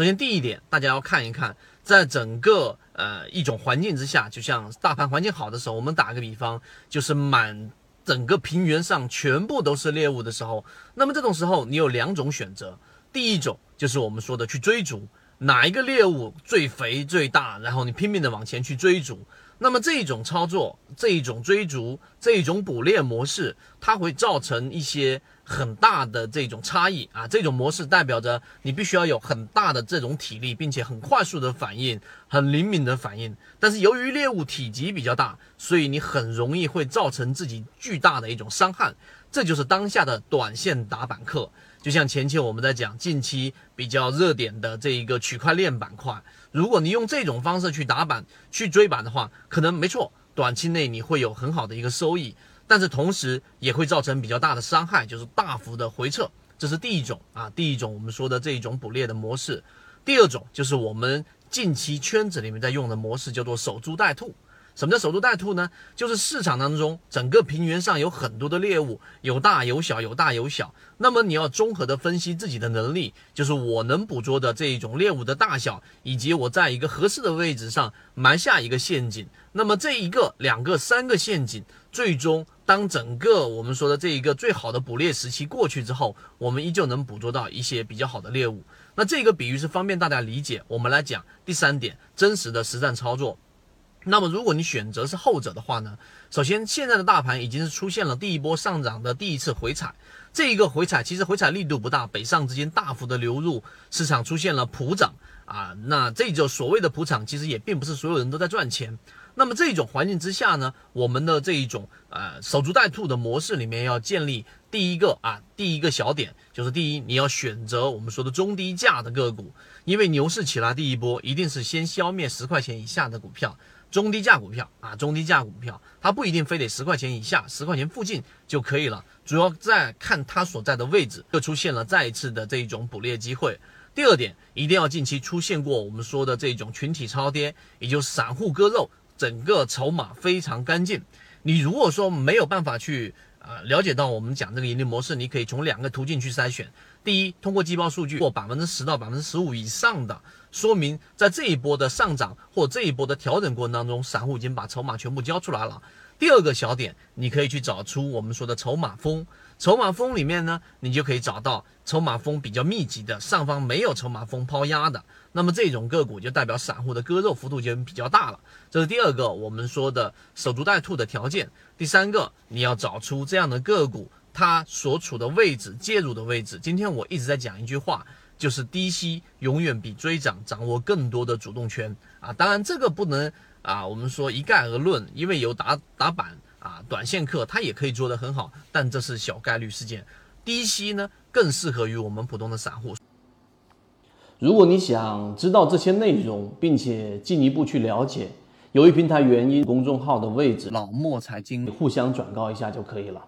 首先第一点，大家要看一看，在整个呃一种环境之下，就像大盘环境好的时候，我们打个比方，就是满整个平原上全部都是猎物的时候，那么这种时候你有两种选择，第一种就是我们说的去追逐。哪一个猎物最肥最大，然后你拼命的往前去追逐，那么这种操作、这一种追逐、这一种捕猎模式，它会造成一些很大的这种差异啊。这种模式代表着你必须要有很大的这种体力，并且很快速的反应、很灵敏的反应。但是由于猎物体积比较大，所以你很容易会造成自己巨大的一种伤害。这就是当下的短线打板客。就像前期我们在讲近期比较热点的这一个区块链板块，如果你用这种方式去打板、去追板的话，可能没错，短期内你会有很好的一个收益，但是同时也会造成比较大的伤害，就是大幅的回撤。这是第一种啊，第一种我们说的这一种捕猎的模式。第二种就是我们近期圈子里面在用的模式，叫做守株待兔。什么叫守株待兔呢？就是市场当中整个平原上有很多的猎物，有大有小，有大有小。那么你要综合的分析自己的能力，就是我能捕捉的这一种猎物的大小，以及我在一个合适的位置上埋下一个陷阱。那么这一个、两个、三个陷阱，最终当整个我们说的这一个最好的捕猎时期过去之后，我们依旧能捕捉到一些比较好的猎物。那这个比喻是方便大家理解。我们来讲第三点，真实的实战操作。那么，如果你选择是后者的话呢？首先，现在的大盘已经是出现了第一波上涨的第一次回踩，这一个回踩其实回踩力度不大，北上资金大幅的流入，市场出现了普涨啊。那这就所谓的普涨，其实也并不是所有人都在赚钱。那么这种环境之下呢，我们的这一种呃守株待兔的模式里面要建立第一个啊第一个小点，就是第一你要选择我们说的中低价的个股，因为牛市起来第一波一定是先消灭十块钱以下的股票。中低价股票啊，中低价股票，它不一定非得十块钱以下，十块钱附近就可以了。主要在看它所在的位置，又出现了再一次的这种捕猎机会。第二点，一定要近期出现过我们说的这种群体超跌，也就是散户割肉，整个筹码非常干净。你如果说没有办法去啊了解到我们讲这个盈利模式，你可以从两个途径去筛选。第一，通过季报数据或百分之十到百分之十五以上的，说明在这一波的上涨或这一波的调整过程当中，散户已经把筹码全部交出来了。第二个小点，你可以去找出我们说的筹码峰。筹码峰里面呢，你就可以找到筹码峰比较密集的，上方没有筹码峰抛压的，那么这种个股就代表散户的割肉幅度就比较大了。这是第二个我们说的守株待兔的条件。第三个，你要找出这样的个股。它所处的位置，介入的位置。今天我一直在讲一句话，就是低吸永远比追涨掌握更多的主动权啊！当然这个不能啊，我们说一概而论，因为有打打板啊，短线客他也可以做得很好，但这是小概率事件。低吸呢，更适合于我们普通的散户。如果你想知道这些内容，并且进一步去了解，由于平台原因，公众号的位置老莫财经互相转告一下就可以了。